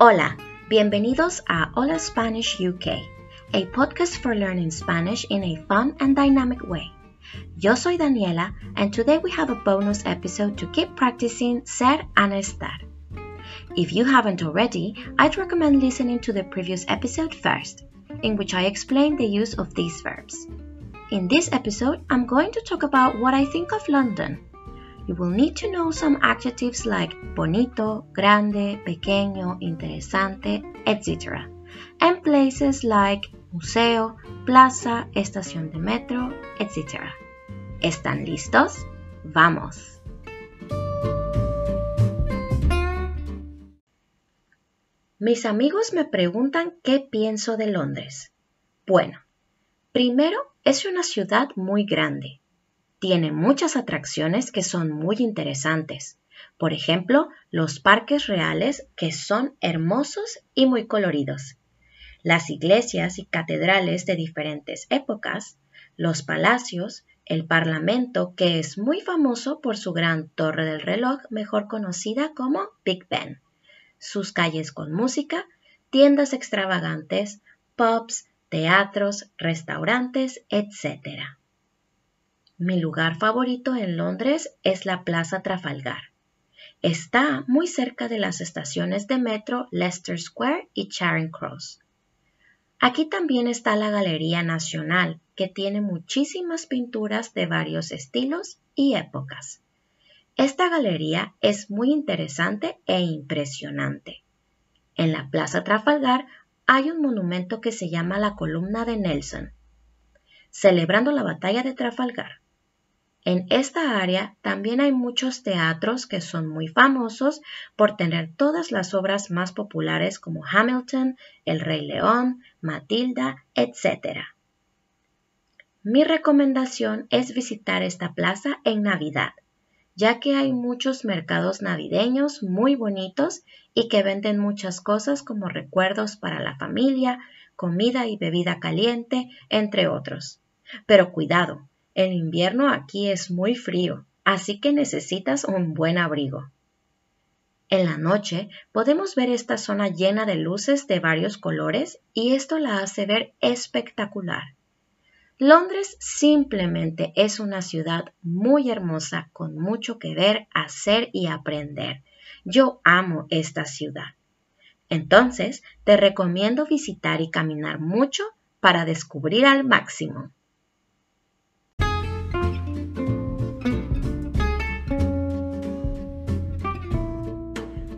Hola, bienvenidos a Hola Spanish UK, a podcast for learning Spanish in a fun and dynamic way. Yo soy Daniela, and today we have a bonus episode to keep practicing ser and estar. If you haven't already, I'd recommend listening to the previous episode first, in which I explain the use of these verbs. In this episode, I'm going to talk about what I think of London you will need to know some adjectives like bonito, grande, pequeño, interesante, etc. And places like museo, plaza, estación de metro, etc. ¿Están listos? ¡Vamos! Mis amigos me preguntan qué pienso de Londres. Bueno, primero es una ciudad muy grande tiene muchas atracciones que son muy interesantes. Por ejemplo, los parques reales que son hermosos y muy coloridos. Las iglesias y catedrales de diferentes épocas, los palacios, el Parlamento que es muy famoso por su gran torre del reloj, mejor conocida como Big Ben, sus calles con música, tiendas extravagantes, pubs, teatros, restaurantes, etc. Mi lugar favorito en Londres es la Plaza Trafalgar. Está muy cerca de las estaciones de metro Leicester Square y Charing Cross. Aquí también está la Galería Nacional, que tiene muchísimas pinturas de varios estilos y épocas. Esta galería es muy interesante e impresionante. En la Plaza Trafalgar hay un monumento que se llama la Columna de Nelson, celebrando la batalla de Trafalgar. En esta área también hay muchos teatros que son muy famosos por tener todas las obras más populares como Hamilton, El Rey León, Matilda, etc. Mi recomendación es visitar esta plaza en Navidad, ya que hay muchos mercados navideños muy bonitos y que venden muchas cosas como recuerdos para la familia, comida y bebida caliente, entre otros. Pero cuidado, el invierno aquí es muy frío, así que necesitas un buen abrigo. En la noche podemos ver esta zona llena de luces de varios colores y esto la hace ver espectacular. Londres simplemente es una ciudad muy hermosa con mucho que ver, hacer y aprender. Yo amo esta ciudad. Entonces, te recomiendo visitar y caminar mucho para descubrir al máximo.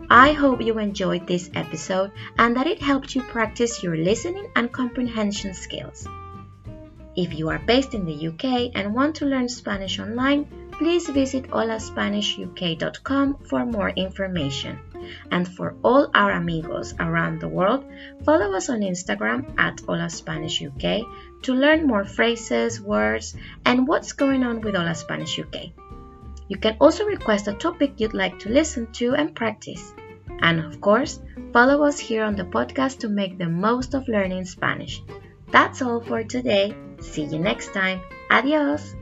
I hope you enjoyed this episode and that it helped you practice your listening and comprehension skills. If you are based in the UK and want to learn Spanish online, please visit holaspanishuk.com for more information. And for all our amigos around the world, follow us on Instagram at holaspanishuk to learn more phrases, words, and what's going on with Hola Spanish UK. You can also request a topic you'd like to listen to and practice. And of course, follow us here on the podcast to make the most of learning Spanish. That's all for today. See you next time. Adios.